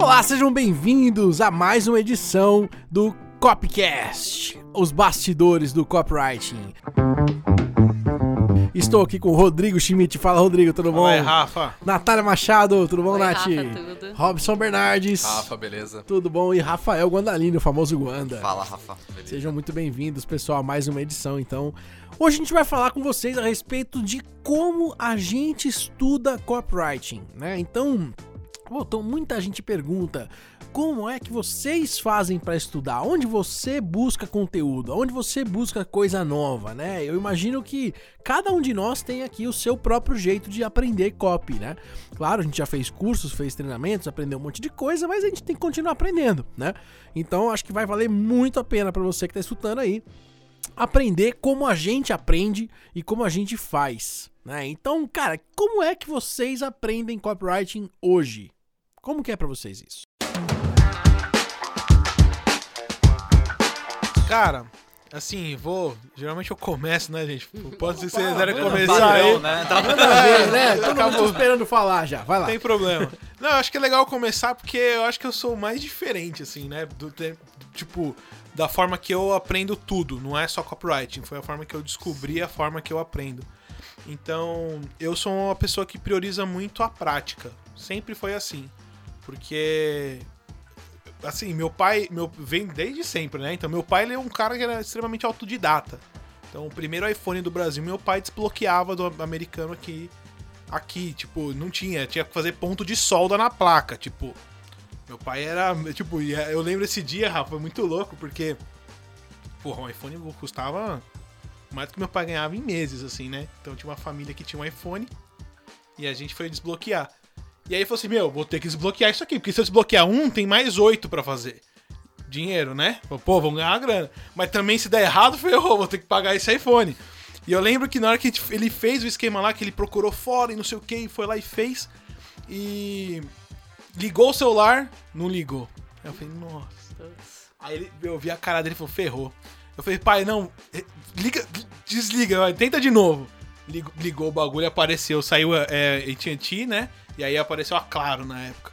Olá, sejam bem-vindos a mais uma edição do Copcast, os bastidores do copywriting. Estou aqui com o Rodrigo Schmidt. Fala, Rodrigo, tudo bom? Oi, Rafa. Natália Machado, tudo bom, Oi, Nath? Rafa, tudo? Robson Bernardes. Rafa, beleza? Tudo bom? E Rafael Guandalini, o famoso Guanda. Fala, Rafa. Beleza. Sejam muito bem-vindos, pessoal, a mais uma edição. Então, hoje a gente vai falar com vocês a respeito de como a gente estuda copywriting, né? Então, Voltou, muita gente pergunta como é que vocês fazem para estudar? Onde você busca conteúdo? Onde você busca coisa nova, né? Eu imagino que cada um de nós tem aqui o seu próprio jeito de aprender copy, né? Claro, a gente já fez cursos, fez treinamentos, aprendeu um monte de coisa, mas a gente tem que continuar aprendendo, né? Então, acho que vai valer muito a pena para você que tá escutando aí aprender como a gente aprende e como a gente faz, né? Então, cara, como é que vocês aprendem copywriting hoje? Como que é pra vocês isso? Cara, assim, vou. Geralmente eu começo, né, gente? Pode ser que vocês quiserem manda começar Padrão, aí. né? Tá ver, né? Todo mundo Acabou. esperando falar já. Vai lá. Não tem problema. Não, eu acho que é legal começar porque eu acho que eu sou mais diferente, assim, né? Do tipo, da forma que eu aprendo tudo. Não é só copywriting. Foi a forma que eu descobri a forma que eu aprendo. Então, eu sou uma pessoa que prioriza muito a prática. Sempre foi assim. Porque. Assim, meu pai meu, vem desde sempre, né? Então, meu pai ele é um cara que era extremamente autodidata. Então, o primeiro iPhone do Brasil, meu pai desbloqueava do americano aqui. Aqui, tipo, não tinha. Tinha que fazer ponto de solda na placa. Tipo, meu pai era. Tipo, e eu lembro esse dia, Rafa, foi muito louco, porque. Porra, um iPhone custava mais do que meu pai ganhava em meses, assim, né? Então tinha uma família que tinha um iPhone e a gente foi desbloquear. E aí falou assim: Meu, vou ter que desbloquear isso aqui, porque se eu desbloquear um, tem mais oito pra fazer. Dinheiro, né? Pô, vamos ganhar uma grana. Mas também se der errado, ferrou, vou ter que pagar esse iPhone. E eu lembro que na hora que ele fez o esquema lá, que ele procurou fora e não sei o que, e foi lá e fez. E ligou o celular, não ligou. Aí eu falei, nossa. Aí ele, eu vi a cara dele e falou, ferrou. Eu falei, pai, não, eh, liga, desliga, vai, tenta de novo. Ligou, ligou o bagulho, apareceu, saiu é, AT&T, né? E aí apareceu a Claro na época.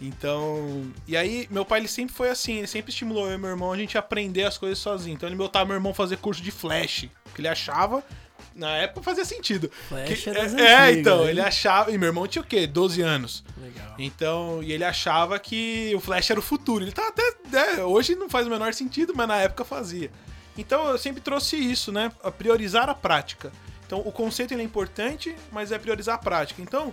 Então, e aí meu pai ele sempre foi assim, ele sempre estimulou eu e meu irmão a gente aprender as coisas sozinho. Então ele botava meu irmão fazer curso de flash, porque ele achava na época fazia sentido. Flash Que- é é, é, antigas, então, hein? ele achava, e meu irmão tinha o quê? 12 anos. Legal. Então, e ele achava que o Flash era o futuro. Ele tá até. né, hoje não faz o menor sentido, mas na época fazia. Então eu sempre trouxe isso, né? A priorizar a prática. Então o conceito ele é importante, mas é priorizar a prática. Então,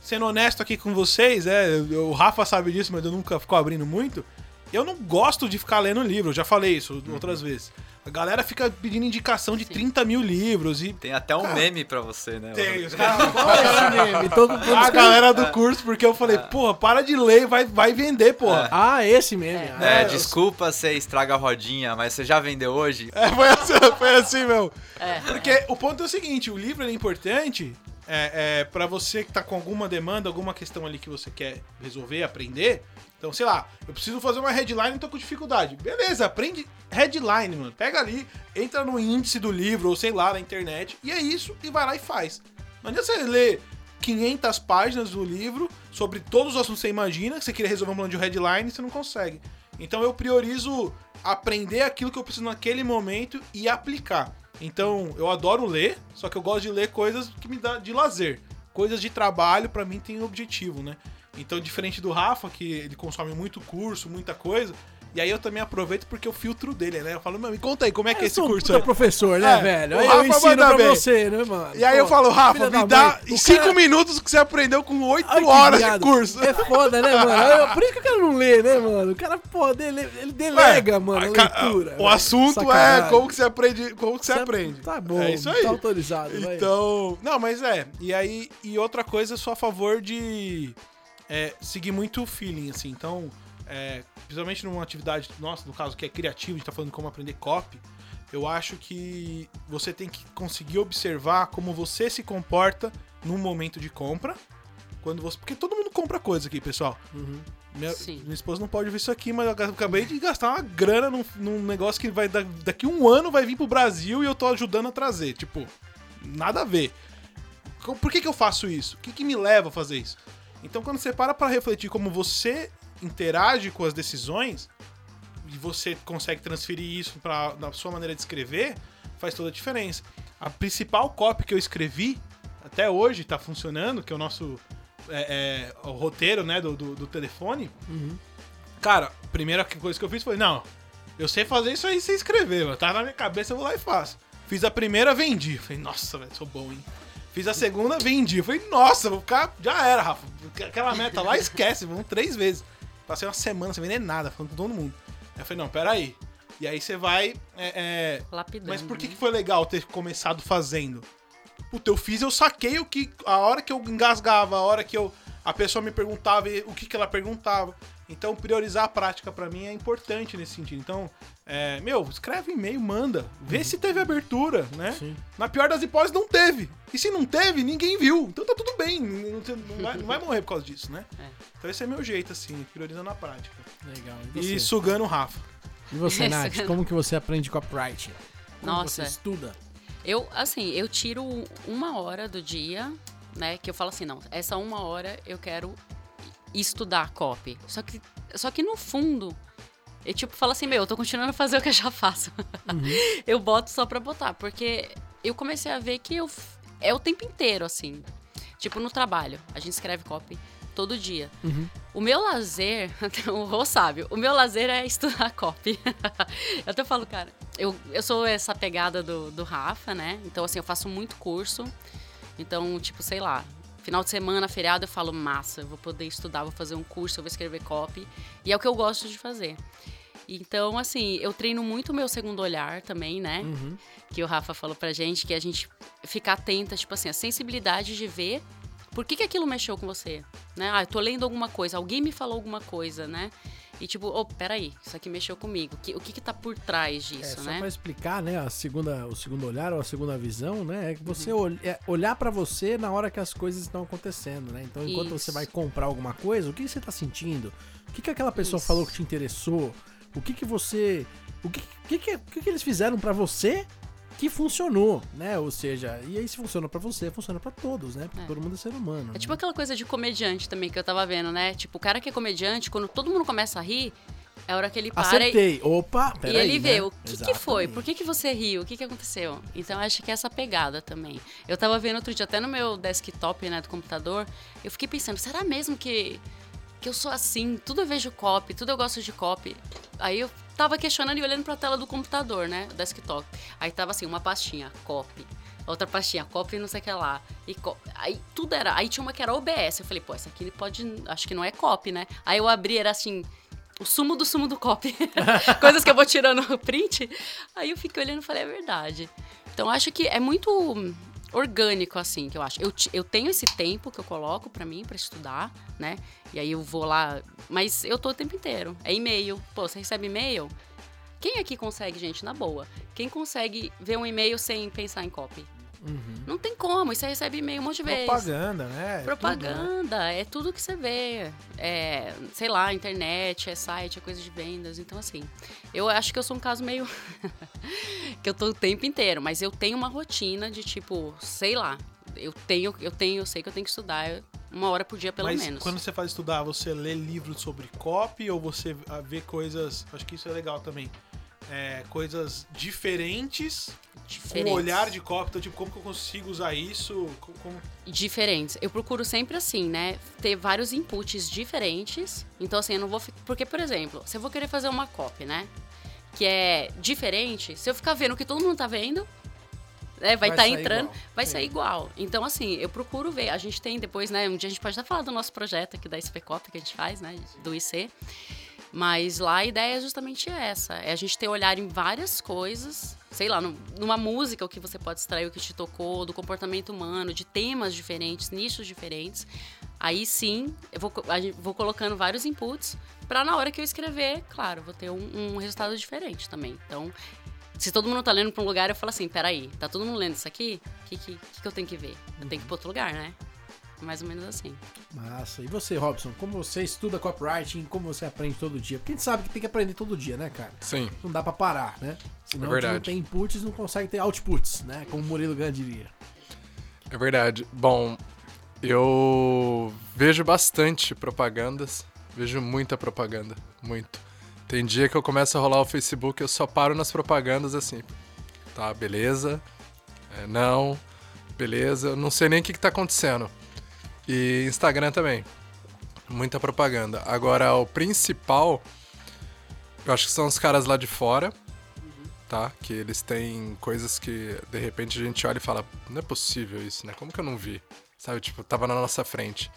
sendo honesto aqui com vocês, é, o Rafa sabe disso, mas eu nunca fico abrindo muito. Eu não gosto de ficar lendo livro, eu já falei isso outras vezes. A galera fica pedindo indicação de 30 mil livros e. Tem até um Cara, meme pra você, né? Tem, os caras esse meme, todo- a galera do curso, porque eu falei, porra, para de ler, vai, vai vender, porra. Ah, esse meme. É. Ah, É, É, desculpa se estraga a rodinha, mas você já vendeu hoje? É, foi assim, foi assim, meu. É. Porque o ponto é o seguinte, o livro ele é importante é, é, para você que tá com alguma demanda, alguma questão ali que você quer resolver, aprender. Então, sei lá, eu preciso fazer uma headline e tô com dificuldade. Beleza, aprende headline, mano. Pega ali, entra no índice do livro, ou sei lá, na internet, e é isso, e vai lá e faz. Não adianta você ler 500 páginas do livro sobre todos os assuntos que você imagina, que você queria resolver um plano de headline e você não consegue. Então eu priorizo aprender aquilo que eu preciso naquele momento e aplicar. Então eu adoro ler, só que eu gosto de ler coisas que me dá de lazer. Coisas de trabalho, pra mim, tem objetivo, né? Então, diferente do Rafa, que ele consome muito curso, muita coisa, e aí eu também aproveito porque eu filtro dele, né? Eu falo, meu, me conta aí, como é que é Eu esse curso aí? professor, né, É, velho? o Rafa eu ensino pra bem. você, né, mano? E aí eu Pô, falo, Rafa, me dá em o 5 cara- minutos que você aprendeu com 8 Ai, que horas de viado. curso. É foda, né, mano? Eu- por isso que eu quero não ler, né, mano? O cara, pô, dele- ele delega, Ué, mano, a leitura. O assunto Sacanagem. é como que você aprende, como que você Cê- aprende. Tá bom, É isso aí. tá autorizado, vai. Então, não, mas é. E aí, e outra coisa, eu sou a favor de é, seguir muito o feeling, assim. Então, é, principalmente numa atividade nossa, no caso que é criativa, a gente tá falando como aprender copy. Eu acho que você tem que conseguir observar como você se comporta num momento de compra. Quando você. Porque todo mundo compra coisa aqui, pessoal. Uhum. Minha, minha esposa não pode ver isso aqui, mas eu acabei de gastar uma grana num, num negócio que vai da- daqui um ano vai vir pro Brasil e eu tô ajudando a trazer. Tipo, nada a ver. Por que, que eu faço isso? O que, que me leva a fazer isso? Então, quando você para pra refletir como você interage com as decisões e você consegue transferir isso para na sua maneira de escrever, faz toda a diferença. A principal copy que eu escrevi até hoje tá funcionando, que é o nosso é, é, o roteiro, né, do, do, do telefone. Cara, a primeira coisa que eu fiz foi, não, eu sei fazer isso aí sem escrever, mano. Tá na minha cabeça, eu vou lá e faço. Fiz a primeira, vendi. Falei, nossa, velho, sou bom, hein? Fiz a segunda, vendi. Falei, nossa, vou ficar. Já era, Rafa. Aquela meta lá, esquece. Vamos três vezes. Passei uma semana sem vender nada, falando com todo mundo. Aí eu falei, não, peraí. E aí você vai. é, é, Lapidando. Mas por que, né? que foi legal ter começado fazendo? Puta, eu fiz, eu saquei o que. A hora que eu engasgava, a hora que eu. A pessoa me perguntava e o que, que ela perguntava. Então, priorizar a prática pra mim é importante nesse sentido. Então, é, meu, escreve um e-mail, manda. Vê se teve abertura, né? Sim. Na pior das hipóteses, não teve. E se não teve, ninguém viu. Então tá tudo bem. Não, tem- não vai, não vai morrer por causa disso, né? É. Então esse é meu jeito, assim, priorizando a prática. Legal. E você, sugando o Rafa. e você Nath, Sugando. como que você aprende copywriting? Como Nossa. você estuda? Eu, assim, eu tiro uma hora do dia, né? Que eu falo assim, não, essa uma hora eu quero estudar copy. Só que, só que no fundo, eu tipo falo assim, meu, eu tô continuando a fazer o que eu já faço. eu boto só pra botar, porque eu comecei a ver que eu, é o tempo inteiro, assim. Tipo, no trabalho, a gente escreve copy todo dia. O meu lazer, o Rô sabe, o meu lazer é estudar copy. eu até falo, cara, eu, eu sou essa pegada do, do Rafa, né? Então, assim, eu faço muito curso. Então, tipo, sei lá, final de semana, feriado, eu falo, massa, eu vou poder estudar, vou fazer um curso, eu vou escrever copy. E é o que eu gosto de fazer. Então, assim, eu treino muito o meu segundo olhar também, né? Que o Rafa falou pra gente, que a gente ficar atenta, tipo assim, a sensibilidade de ver por que, que aquilo mexeu com você, né? Ah, eu tô lendo alguma coisa, alguém me falou alguma coisa, né? E tipo, oh, peraí, isso aqui mexeu comigo. Que- o que que tá por trás É, disso, só né? pra explicar, né, a segunda, o segundo olhar ou a segunda visão, né, é que você Uhum. ol- é olhar pra você na hora que as coisas estão acontecendo, né? Então, enquanto Isso. você vai comprar alguma coisa, o que você tá sentindo? O que que aquela pessoa Isso. falou que te interessou? O que que você, o que que, que, que eles fizeram pra você que funcionou, né? Ou seja, e aí se funciona pra você, funciona pra todos, né? Porque É. todo mundo é ser humano. É tipo né? aquela coisa de comediante também que eu tava vendo, né? Tipo, o cara que é comediante, quando todo mundo começa a rir, é a hora que ele para e, Acertei. Opa, e peraí, ele vê né? o que, que foi, por que, que você riu, o que, que aconteceu. Então, acho que é essa pegada também. Eu tava vendo outro dia, até no meu desktop, né, do computador, eu fiquei pensando, será mesmo que, que eu sou assim? Tudo eu vejo copy, tudo eu gosto de copy. Aí eu tava questionando e olhando pra tela do computador, né, desktop. Aí tava assim, uma pastinha, copy. Outra pastinha, copy não sei o que lá. E aí tudo era. Aí tinha uma que era OBS. Eu falei, pô, essa aqui pode. Acho que não é copy, né? Aí eu abri, era assim. O sumo do sumo do copy. Coisas que eu vou tirando o print. Aí eu fiquei olhando e falei, é verdade. Então acho que é muito orgânico, assim, que eu acho. Eu, eu tenho esse tempo que eu coloco pra mim, pra estudar, né? E aí eu vou lá. Mas eu tô o tempo inteiro. É e-mail. Pô, você recebe e-mail? Quem aqui consegue, gente, na boa? Quem consegue ver um e-mail sem pensar em copy? Não tem como, e você recebe e-mail um monte de vezes. Propaganda, né? É tudo, né? Propaganda, é tudo que você vê. É, sei lá, internet, é site, é coisa de vendas. Então, assim, eu acho que eu sou um caso meio. que eu tô o tempo inteiro, mas eu tenho uma rotina de tipo, sei lá. Eu tenho, eu tenho, eu sei que eu tenho que estudar uma hora por dia, pelo Mas menos. quando você faz estudar, você lê livros sobre copy ou você ah, vê coisas. Acho que isso é legal também. É, coisas diferentes, com Diferentes. um olhar de copy. Então, tipo, como que eu consigo usar isso? Co- Como... diferentes. Eu procuro sempre assim, né? Ter vários inputs diferentes. Então, assim, eu não vou. Porque, por exemplo, se eu vou querer fazer uma copy, né? Que é diferente, se eu ficar vendo o que todo mundo tá vendo, né, vai estar sair entrando, igual. vai Sim. sair igual. Então, assim, eu procuro ver. A gente tem depois, né? Um dia a gente pode até falar do nosso projeto aqui da SP Copy que a gente faz, né? Do IC. Mas lá a ideia é justamente essa: é a gente ter olhar em várias coisas, sei lá, num- numa música, o que você pode extrair, o que te tocou, do comportamento humano, de temas diferentes, nichos diferentes. Aí sim, eu vou, vou colocando vários inputs para na hora que eu escrever, claro, vou ter um, um resultado diferente também. Então, se todo mundo tá lendo para um lugar, eu falo assim: peraí, tá todo mundo lendo isso aqui? O que, que, que eu tenho que ver? Eu tenho que ir para outro lugar, né? Mais ou menos assim. Massa. E você, Robson, como você estuda copywriting, como você aprende todo dia? Porque a gente sabe que tem que aprender todo dia, né, cara? Sim. Não dá pra parar, né? Senão É a gente não verdade. tem inputs, não consegue ter outputs, né? Como o Murilo Gun diria. É verdade. Bom, Eu vejo bastante propagandas, vejo muita propaganda, muito. Tem dia que eu começo a rolar o Facebook, eu só paro nas propagandas assim. Tá, beleza? É, não, beleza. Eu não sei nem o que, que tá acontecendo. E Instagram também. Muita propaganda. Agora, o principal, eu acho que são os caras lá de fora, tá? Que eles têm coisas que, de repente, a gente olha e fala, não é possível isso, né? Como que eu não vi? Sabe, tipo, tava na nossa frente.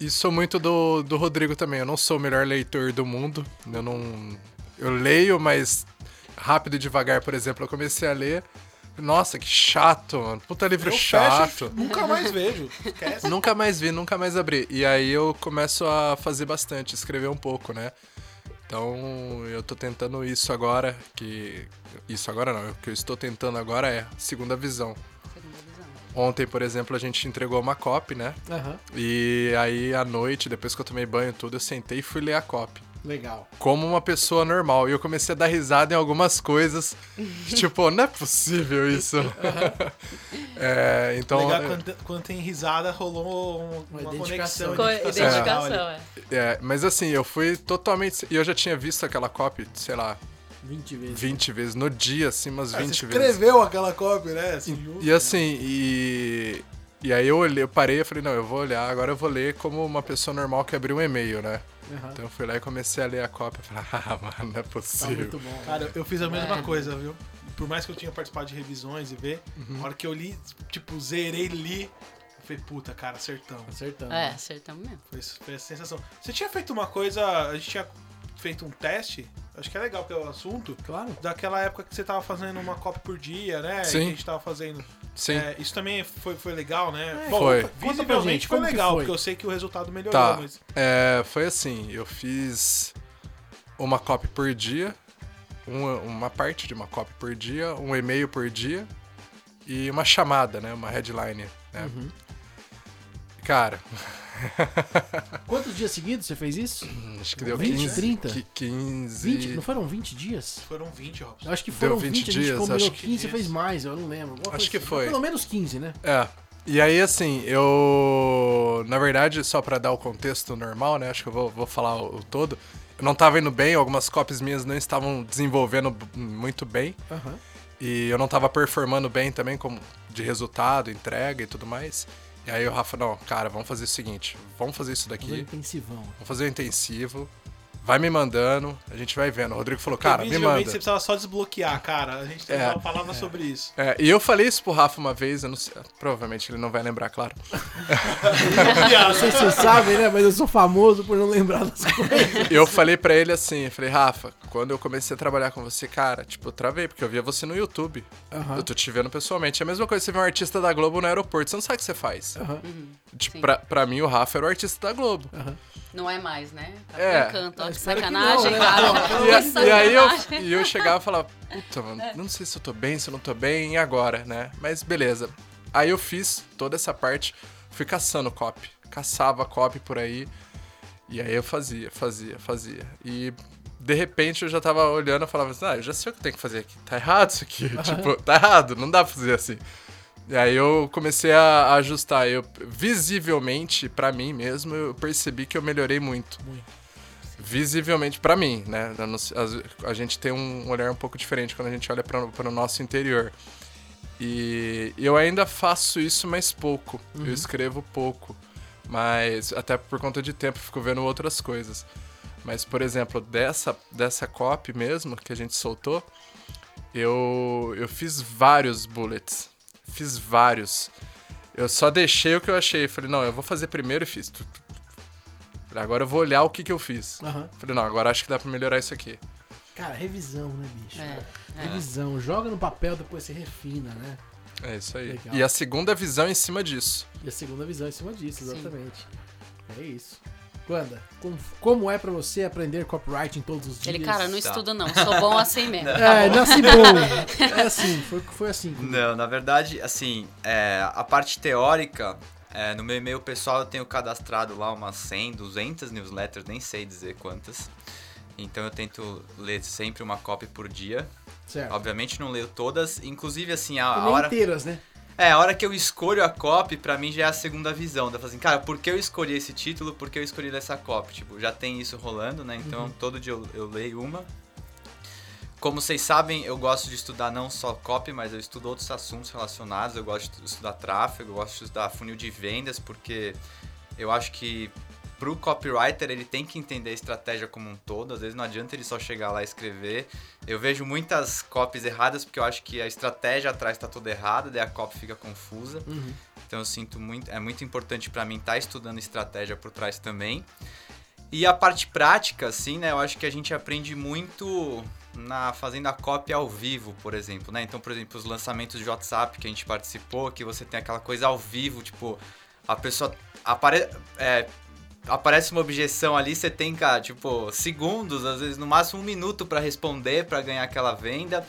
E sou muito do, do Rodrigo também. Eu não sou o melhor leitor do mundo. Eu não. Eu leio, mas rápido e devagar, por exemplo. Eu comecei a ler. Nossa, que chato, mano. Puta livro Eu chato. fecho, nunca mais vejo. Esquece. Nunca mais vi, nunca mais abri. E aí eu começo a fazer bastante, escrever um pouco, né? Então eu tô tentando isso agora, que. Isso agora não, o que eu estou tentando agora é segunda visão. Segunda visão. Ontem, por exemplo, a gente entregou uma copy, né? Aham, E aí à noite, depois que eu tomei banho e tudo, eu sentei e fui ler a copy. Legal. Como uma pessoa normal. E eu comecei a dar risada em algumas coisas. tipo, não é possível isso. é, então. Legal quando, quando tem risada, rolou um- Uma uma, identificação. conexão. Identificação, é. É, mas assim, eu fui totalmente. E eu já tinha visto aquela copy, sei lá, 20 vezes. 20 vezes no dia, assim, umas Ah, 20 você vezes. escreveu aquela cópia, né? Assim, junto. E assim, e. E aí eu olhei, eu parei e falei, não, eu vou olhar, agora eu vou ler como uma pessoa normal que abriu um e-mail, né? Aham, Então eu fui lá e comecei a ler a cópia falei, ah, mano, não é Tá possível. muito bom. Cara, eu fiz a mesma É. coisa, viu? Por mais que eu tinha participado de revisões e ver, Uhum. na hora que eu li, tipo, zerei, li, eu falei, puta, cara, acertamos. Acertando. É, acertamos mesmo. Foi, foi a sensação. Você tinha feito uma coisa, a gente tinha feito um teste, acho que é legal pelo assunto, Claro. daquela época que você tava fazendo uma cópia por dia, né? Sim. E que a gente tava fazendo. Sim. É, isso também foi, foi legal, né? É, Foi. Conta pra Visivelmente gente, foi legal, foi? porque eu sei que o resultado melhorou, Tá. mas. É, foi assim, eu fiz uma copy por dia, uma, uma parte de uma copy por dia, um e-mail por dia e uma chamada, né? Uma headline. Né? Uhum. Cara, Quantos dias seguidos você fez isso? acho que deu 20, 15. 30? qui- 15. 20? Não foram 20 dias? Foram 20, Robson. Acho que foram Deu 20, 20 a gente dias, combinou acho 15, você que fez mais, eu não lembro. alguma Acho que assim. foi. Pelo menos 15, né? É. E aí, assim, eu. Na verdade, só pra dar o contexto normal, né? Acho que eu vou, vou falar o, o todo. Eu não tava indo bem, algumas copies minhas não estavam desenvolvendo muito bem. Aham. E eu não tava performando bem também, como de resultado, entrega e tudo mais. E aí o Rafa, não, cara, vamos fazer o seguinte, vamos fazer isso Fazer um daqui, intensivão. vamos fazer o intensivo, vai me mandando, a gente vai vendo. O Rodrigo falou, cara, me manda. você precisava só desbloquear, cara. A gente tem É. uma palavra sobre isso. É, e eu falei isso pro Rafa uma vez, eu não sei, provavelmente ele não vai lembrar, claro. Não sei se vocês sabem, né? Mas eu sou famoso por não lembrar das coisas. eu falei pra ele assim, eu falei, Rafa, quando eu comecei a trabalhar com você, cara, tipo, eu travei, porque eu via você no YouTube. Eu tô te vendo pessoalmente. É a mesma coisa que você vê um artista da Globo no aeroporto, você não sabe o que você faz. Aham. Tipo, pra, pra mim, o Rafa era o artista da Globo. Não é mais, né? Tá É. brincando, ó, Sacanagem, né? cara. Não, E, e aí eu, e eu chegava e falava, puta, mano, não sei se eu tô bem, se eu não tô bem, e agora, né? Mas beleza. Aí eu fiz toda essa parte, fui caçando copy. Caçava copy por aí. E aí eu fazia, fazia, fazia. E de repente eu já tava olhando e falava assim, ah, eu já sei o que eu tenho que fazer aqui. Tá errado isso aqui. tipo, tá errado, não dá pra fazer assim. E aí eu comecei a ajustar. Eu, visivelmente, pra mim mesmo, eu percebi que eu melhorei muito. Visivelmente pra mim, né? A gente tem um olhar um pouco diferente quando a gente olha para o nosso interior. E eu ainda faço isso, mas pouco. Eu escrevo pouco. Mas até por conta de tempo, fico vendo outras coisas. Mas, por exemplo, dessa, dessa copy mesmo que a gente soltou, eu, eu fiz vários bullets. Fiz vários. Eu só deixei o que eu achei. Falei, não, eu vou fazer primeiro e fiz. Falei, Agora eu vou olhar o que, que eu fiz. Aham. Falei, não, agora acho que dá pra melhorar isso aqui. Cara, revisão, né, bicho? É, é. Revisão. Joga no papel, depois você refina, né? É isso aí. Legal. E a segunda visão em cima disso. E a segunda visão em cima disso, Sim. exatamente. É isso. Wanda, como, como é pra você aprender copyright em todos os dias? Ele, cara, não Tá. estudo não, sou bom assim mesmo. É, nasci bom. É assim, foi, foi assim. Não, na verdade, assim, é, a parte teórica, é, no meu e-mail pessoal eu tenho cadastrado lá umas 100, 200 newsletters, nem sei dizer quantas. Então eu tento ler sempre uma copy por dia. Certo. Obviamente não leio todas, inclusive assim, a, a hora... inteiras, né? É, a hora que eu escolho a copy, pra mim já é a segunda visão. Da assim, cara, por que eu escolhi esse título? Por que eu escolhi essa copy? Tipo, já tem isso rolando, né? Então, Uhum. todo dia eu, eu leio uma. Como vocês sabem, eu gosto de estudar não só copy, mas eu estudo outros assuntos relacionados. Eu gosto de estudar tráfego, eu gosto de estudar funil de vendas, porque eu acho que pro copywriter ele tem que entender a estratégia como um todo. Às vezes não adianta ele só chegar lá e escrever. Eu vejo muitas copies erradas porque eu acho que a estratégia atrás está toda errada, daí a copy fica confusa. Uhum. Então eu sinto muito, é muito importante para mim estar estudando estratégia por trás também. E a parte prática, assim, né? Eu acho que a gente aprende muito na fazendo a cópia ao vivo, por exemplo, né? Então, por exemplo, os lançamentos de WhatsApp que a gente participou, que você tem aquela coisa ao vivo, tipo, a pessoa apare é, aparece uma objeção ali, você tem, cara, tipo, segundos, às vezes no máximo um minuto para responder, para ganhar aquela venda.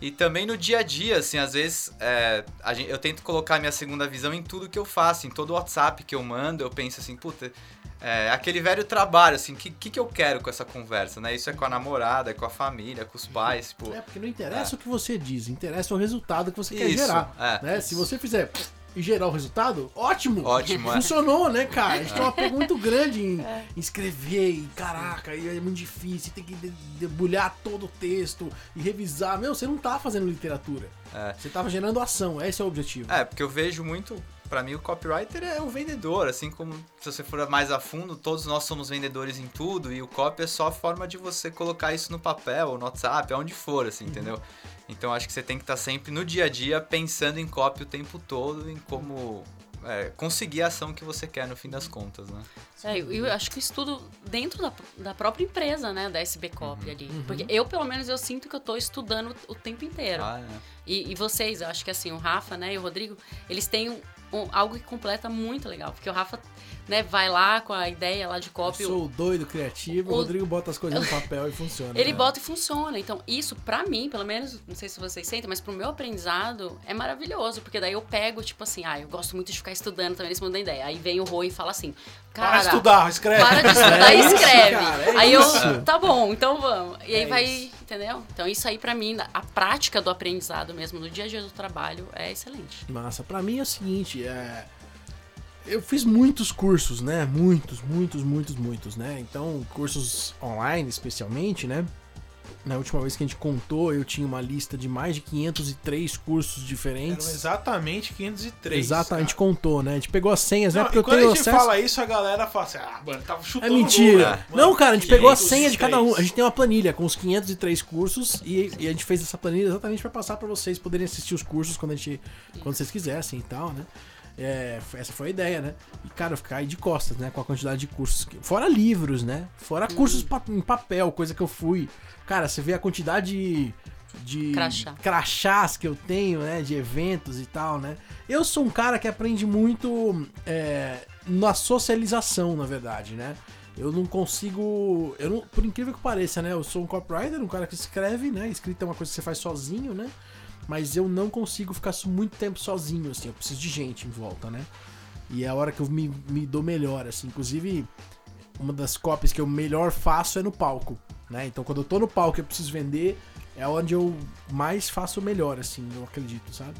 E também no dia a dia, assim, às vezes é, gente- eu tento colocar minha segunda visão em tudo que eu faço, em todo o WhatsApp que eu mando, eu penso assim, puta, é aquele velho trabalho, assim, o que, que, que eu quero com essa conversa, né? Isso é com a namorada, é com a família, com os pais, tipo... É, porque não interessa o que você diz, interessa o resultado que você quer Isso, gerar. é. né? Se você fizer e gerar o resultado, ótimo! Ótimo, é. Funcionou, né, cara? A gente tem uma pega muito grande em, em escrever, e caraca, e é muito difícil, tem que de- debulhar todo o texto e revisar. Meu, você não tá fazendo literatura. É. Você tava gerando ação, esse é o objetivo. É, porque eu vejo muito, pra mim o copywriter é o vendedor, assim como se você for mais a fundo, todos nós somos vendedores em tudo e o copy é só a forma de você colocar isso no papel, ou no WhatsApp, aonde for, assim, entendeu? Então acho que você tem que estar sempre no dia a dia pensando em copy o tempo todo, em como é, conseguir a ação que você quer no fim das contas, né? É, eu, eu acho que eu estudo dentro da, da própria empresa, né, da SB Copy ali. Porque eu, pelo menos, eu sinto que eu tô estudando o tempo inteiro. Ah, é. E, e vocês, eu acho que assim, o Rafa, né, e o Rodrigo, eles têm um- algo que completa muito legal. Porque o Rafa, né, vai lá com a ideia lá de Eu copy. sou o doido criativo, o o- Rodrigo bota as coisas no papel e funciona. Ele né? bota e funciona. Então, isso, pra mim, pelo menos, não sei se vocês sentem, mas pro meu aprendizado é maravilhoso. Porque daí eu pego, tipo assim, ah, eu gosto muito de ficar estudando também nesse mundo da ideia. Aí vem o Rô e fala assim, cara. Para de estudar, escreve. Para de estudar É e isso, escreve. cara, é aí isso. eu, tá bom, então vamos. E aí É vai, isso. Entendeu? Então isso aí pra mim, a prática do aprendizado mesmo, no dia a dia do trabalho, é excelente. Massa. Pra mim é o seguinte, é... Eu fiz muitos cursos, né? Muitos, muitos, muitos, muitos, né? Então, cursos online, especialmente, né? Na última vez que a gente contou, eu tinha uma lista de mais de 503 cursos Eram diferentes. exatamente 503. Exato, a gente cara. contou, né? A gente pegou as senhas, né? Não, Porque e eu quando tenho a gente acesso... fala isso, a galera fala assim, ah, mano, tava É chutando mentira. número. Não, Mano, cara, a gente pegou a 503. senha de cada um. A gente tem uma planilha com os 503 cursos e, e a gente fez essa planilha exatamente pra passar pra vocês poderem assistir os cursos quando a gente quando vocês quisessem e tal, né? É, essa foi a ideia, né? E, cara, eu ficar aí de costas, né? Com a quantidade de cursos. que- Fora livros, né? Fora cursos pa- em papel, coisa que eu fui. Cara, você vê a quantidade de. de Crachá. crachás que eu tenho, né? De eventos e tal, né? Eu sou um cara que aprende muito é, na socialização, na verdade, né? Eu não consigo. Eu não, por incrível que pareça, né? Eu sou um copywriter, um cara que escreve, né? Escrita é uma coisa que você faz sozinho, né? Mas eu não consigo ficar muito tempo sozinho, assim. Eu preciso de gente em volta, né? E é a hora que eu me, me dou melhor, assim. Inclusive, uma das copies que eu melhor faço é no palco, né? Então, quando eu tô no palco eu preciso vender, é onde eu mais faço melhor, assim, eu acredito, sabe?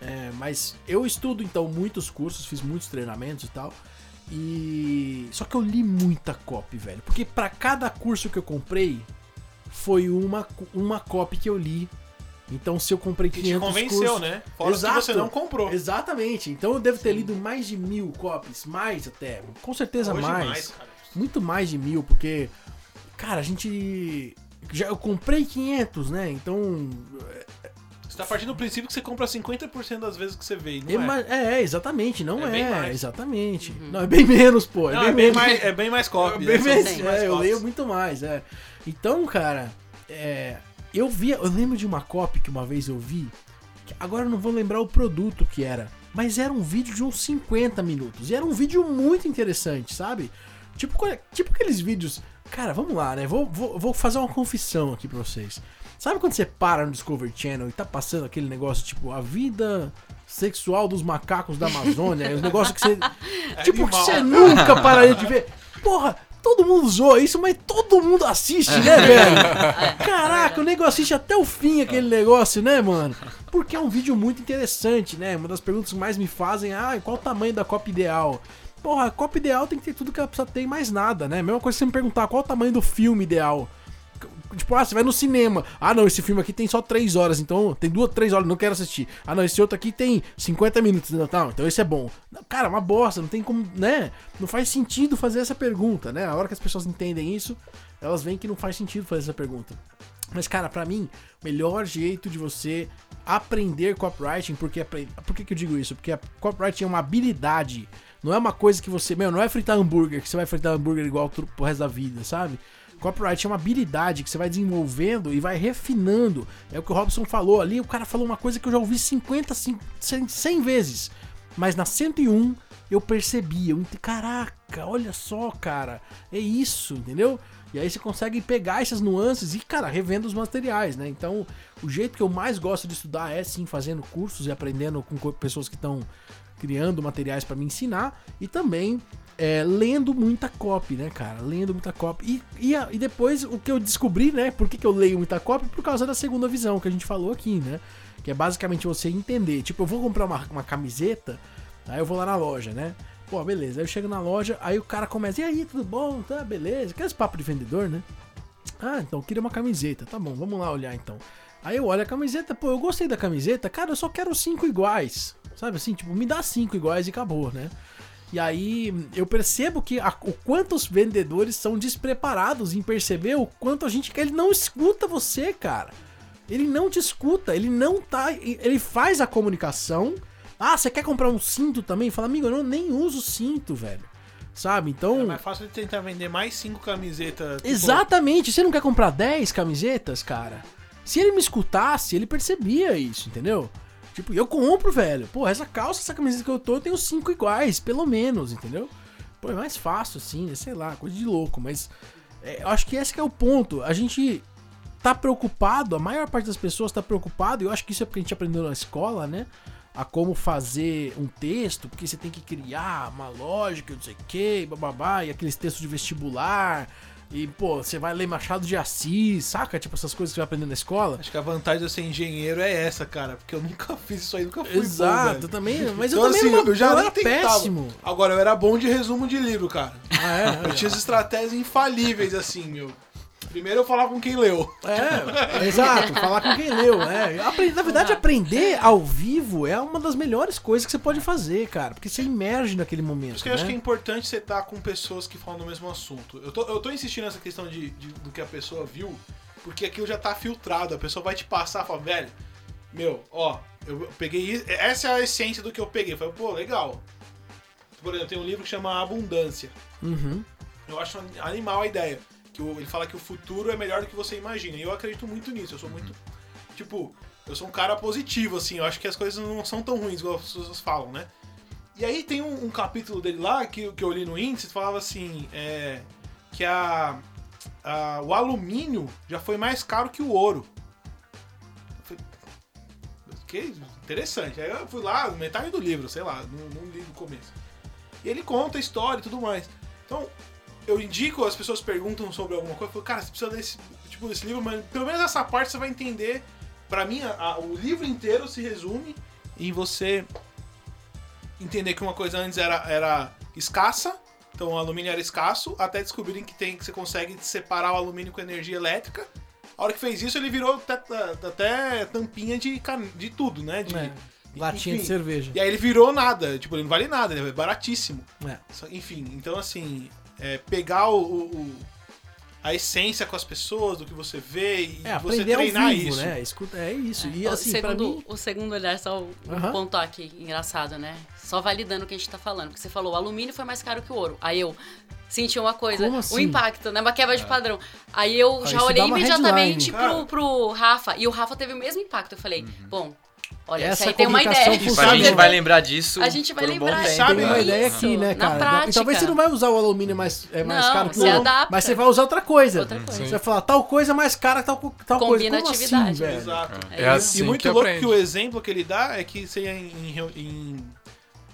É, mas eu estudo, então, muitos cursos, fiz muitos treinamentos e tal. E. Só que eu li muita copy, velho. Porque pra cada curso que eu comprei, foi uma, uma copy que eu li. Então, se eu comprei Que 500 te convenceu, cursos, né? Fora Exato. você não comprou. Exatamente. Então eu devo ter lido mais de mil copies, mais até. Com certeza Hoje mais. cara. Muito mais de mil, porque, cara, a gente. Já, eu comprei 500, né? Então. Você tá partindo do princípio que você compra 50% das vezes que você vê. Não é. ma- é, é, exatamente, não É é. bem mais. Exatamente. Não, é bem menos, pô. É Não, bem é bem menos. mais, é bem mais copy. É bem né? São menos, Sim. mais é, eu leio muito mais, é. Então, cara, é, eu vi, eu lembro de uma copy que uma vez eu vi, que agora eu não vou lembrar o produto que era, mas era um vídeo de uns 50 minutos. E era um vídeo muito interessante, sabe? Tipo, é- tipo aqueles vídeos. Cara, vamos lá, né? Vou, vou, vou fazer uma confissão aqui pra vocês. Sabe quando você para no Discovery Channel e tá passando aquele negócio, tipo, a vida sexual dos macacos da Amazônia, os negócios que você. tipo, que você nunca pararia de ver. Porra, todo mundo zoa isso, mas todo mundo assiste, né, velho? Caraca, o nego assiste até o fim aquele negócio, né, mano? Porque é um vídeo muito interessante, né? Uma das perguntas que mais me fazem é, ah, qual o tamanho da copa ideal? Porra, a copa ideal tem que ter tudo que ela precisa ter e mais nada, né? Mesma coisa que você me perguntar qual o tamanho do filme ideal. Tipo, ah, você vai no cinema. Ah, não, esse filme aqui tem só 3 horas, então tem duas, 3 horas, não quero assistir. Ah, não, esse outro aqui tem 50 minutos, não, tá, então esse é bom. Cara, uma bosta, não tem como, né? Não faz sentido fazer essa pergunta, né? A hora que as pessoas entendem isso, elas veem que não faz sentido fazer essa pergunta. Mas, cara, pra mim, o melhor jeito de você aprender copywriting, porque por que, que eu digo isso? Porque a copywriting é uma habilidade, não é uma coisa que você, meu, não é fritar hambúrguer, que você vai fritar hambúrguer igual pro resto da vida, sabe? Copyright é uma habilidade que você vai desenvolvendo e vai refinando. É o que o Robson falou ali. O cara falou uma coisa que eu já ouvi 50, 100, 100 vezes. Mas na 101 eu percebi. Eu caraca, olha só, cara. É isso, entendeu? E aí você consegue pegar essas nuances e, cara, revendo os materiais, né? Então, o jeito que eu mais gosto de estudar é sim fazendo cursos e aprendendo com pessoas que estão criando materiais para me ensinar e também é, lendo muita copy, né, cara? Lendo muita copy. E, e, e, depois o que eu descobri, né? Por que, que eu leio muita copy? Por causa da segunda visão que a gente falou aqui, né? Que é basicamente você entender. Tipo, eu vou comprar uma, uma camiseta, aí eu vou lá na loja, né? Pô, beleza. Aí eu chego na loja, aí o cara começa, e aí, tudo bom? Tá, beleza. Aqueles papo de vendedor, né? Ah, então, queria uma camiseta. Tá bom, vamos lá olhar então. Aí eu olho a camiseta, pô, eu gostei da camiseta, cara, eu só quero cinco iguais. Sabe assim, tipo, me dá cinco iguais e acabou, né? E aí eu percebo que a, o quanto os vendedores são despreparados em perceber o quanto a gente. Ele não escuta você, cara. Ele não te escuta, ele não tá. Ele faz a comunicação. Ah, você quer comprar um cinto também? Fala, amigo, eu não, nem uso cinto, velho. Sabe? Então. É mais fácil de tentar vender mais cinco camisetas. Tipo... Exatamente. Você não quer comprar 10 camisetas, cara? Se ele me escutasse, ele percebia isso, entendeu? Tipo, eu compro, velho. Pô, essa calça, essa camiseta que eu tô, eu tenho cinco iguais, pelo menos, entendeu? Pô, é mais fácil, assim, né? sei lá, coisa de louco. Mas é, eu acho que esse que é o ponto. A gente tá preocupado, a maior parte das pessoas tá preocupado, e eu acho que isso é porque a gente aprendeu na escola, né? A como fazer um texto, porque você tem que criar uma lógica, não sei o que, bababá, e aqueles textos de vestibular, e, pô, você vai ler Machado de Assis, saca? Tipo, essas coisas que você vai aprender na escola. Acho que a vantagem de ser engenheiro é essa, cara. Porque eu nunca fiz isso aí, nunca fui Exato, bom, também. Mas então, eu também assim, eu já eu era péssimo. Agora, eu era bom de resumo de livro, cara. Ah, é? Eu tinha as estratégias infalíveis, assim, meu. Primeiro eu falar com quem leu. É, exato, falar com quem leu. É. Na verdade, aprender ao vivo é uma das melhores coisas que você pode fazer, cara. Porque você emerge naquele momento. Por isso que né? eu acho que é importante você estar com pessoas que falam do mesmo assunto. Eu tô, eu tô insistindo nessa questão de, de do que a pessoa viu, porque aquilo já tá filtrado. A pessoa vai te passar e fala, velho, meu, ó, eu peguei. Essa é a essência do que eu peguei. Eu falei, pô, legal. Por exemplo, tem um livro que chama Abundância. Uhum. Eu acho animal a ideia que o, ele fala que o futuro é melhor do que você imagina. E eu acredito muito nisso. Eu sou muito. Tipo, eu sou um cara positivo, assim. Eu acho que as coisas não são tão ruins, igual as pessoas falam, né? E aí tem um, um capítulo dele lá que, que eu li no índice, falava assim, é, que a, a, o alumínio já foi mais caro que o ouro. Que interessante. Aí eu fui lá, metade do livro, sei lá, não, não li no começo. E ele conta a história e tudo mais. Então, eu indico, as pessoas perguntam sobre alguma coisa, eu falo, cara, você precisa desse, tipo, desse livro, mas pelo menos essa parte você vai entender. Pra mim, a, a, o livro inteiro se resume em você entender que uma coisa antes era, era escassa, então o alumínio era escasso, até descobrirem que tem que você consegue separar o alumínio com energia elétrica. A hora que fez isso, ele virou até, até tampinha de, de tudo, né? De, é, latinha enfim. de cerveja. E aí ele virou nada, tipo, ele não vale nada, ele é baratíssimo. É. Enfim, então assim, é, pegar o, o, a essência com as pessoas, do que você vê e é, você treinar vivo, isso. Né? Escuta, é isso. E o assim, segundo, mim... o segundo olhar, só um uhum. ponto aqui, engraçado, né? Só validando o que a gente tá falando. Porque você falou, o alumínio foi mais caro que o ouro. Aí eu senti uma coisa, assim? o impacto, né? Uma quebra de é. padrão. Aí eu Aí já olhei imediatamente pro, pro Rafa. E o Rafa teve o mesmo impacto. Eu falei, uhum. bom, Olha, essa aí tem uma ideia. a gente vai lembrar disso. A gente vai lembrar um Sabe uma ideia aqui, né, cara? Na prática. E talvez você não vai usar o alumínio mais, é mais não, caro que o ouro, mas você vai usar outra coisa. Outra coisa. Você vai falar tal coisa mais cara que tal, tal coisa. Como atividade. assim? Exato. É, é assim e muito que louco que o exemplo que ele dá é que você em, em, em,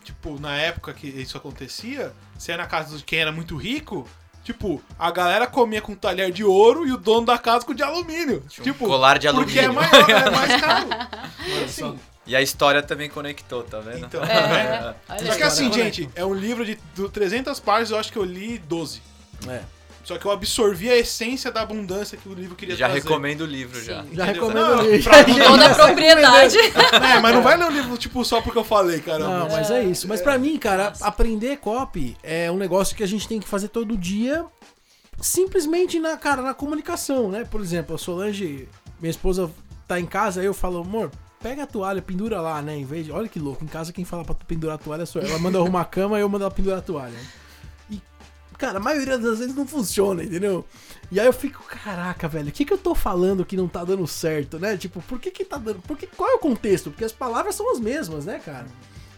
tipo, na época que isso acontecia, você ia na casa de quem era muito rico, Tipo, a galera comia com talher de ouro e o dono da casa com de alumínio. um tipo, colar de Porque é alumínio. maior, é mais caro. Assim, E a história também conectou, tá vendo? Então, É, olha Só que assim, gente, é um livro de do 300 páginas, eu acho que eu li 12. É. Só que eu absorvi a essência da abundância que o livro queria Já trazer. recomendo o livro já. Sim. Já Entendeu? recomendo Não, ler. pra Toda a propriedade. É, mas não vai ler o livro, tipo, só porque eu falei, caramba. Não, mas é isso. Mas pra mim, cara, aprender copy é um negócio que a gente tem que fazer todo dia, simplesmente na, cara, na comunicação, né? Por exemplo, a Solange, minha esposa, tá em casa, aí eu falo, amor, pega a toalha, pendura lá, né? Em vez de. Olha que louco, em casa quem fala pra tu pendurar a toalha sou eu. Ela manda arrumar a cama e eu mando ela pendurar a toalha. Cara, a maioria das vezes não funciona, entendeu? E aí eu fico, caraca, velho, o que que eu tô falando que não tá dando certo, né? Tipo, por que que tá dando... Por que, qual é o contexto? Porque as palavras são as mesmas, né, cara?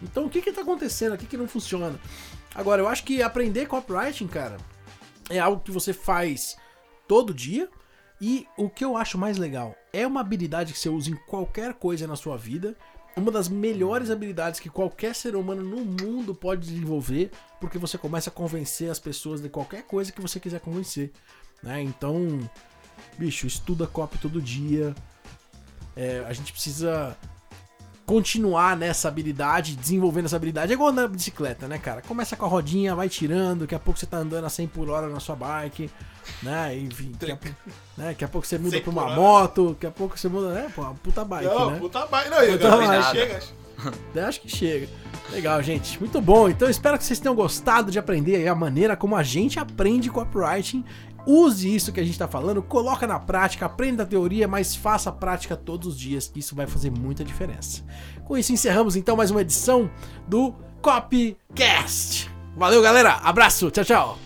Então, o que que tá acontecendo? O que que não funciona? Agora, eu acho que aprender copywriting, cara, é algo que você faz todo dia e o que eu acho mais legal é uma habilidade que você usa em qualquer coisa na sua vida. Uma das melhores habilidades que qualquer ser humano no mundo pode desenvolver, porque você começa a convencer as pessoas de qualquer coisa que você quiser convencer. Né? Então, bicho, estuda copy todo dia. É, a gente precisa continuar nessa habilidade, desenvolvendo essa habilidade. É igual andar de bicicleta, né, cara? Começa com a rodinha, vai tirando, daqui a pouco você tá andando a 100 por hora na sua bike, né? Enfim, daqui a, né? daqui a pouco você muda 100 pra uma hora. moto, daqui a pouco você muda, né? Pô, uma puta bike, não, né? puta bike. Não, Puta agora bike. chega. Eu acho que chega. Legal, gente. Muito bom. Então espero que vocês tenham gostado de aprender aí a maneira como a gente aprende copywriting. Use isso que a gente tá falando, coloca na prática, aprenda a teoria, mas faça a prática todos os dias, que isso vai fazer muita diferença. Com isso encerramos então mais uma edição do Copycast. Valeu, galera. Abraço. Tchau, tchau.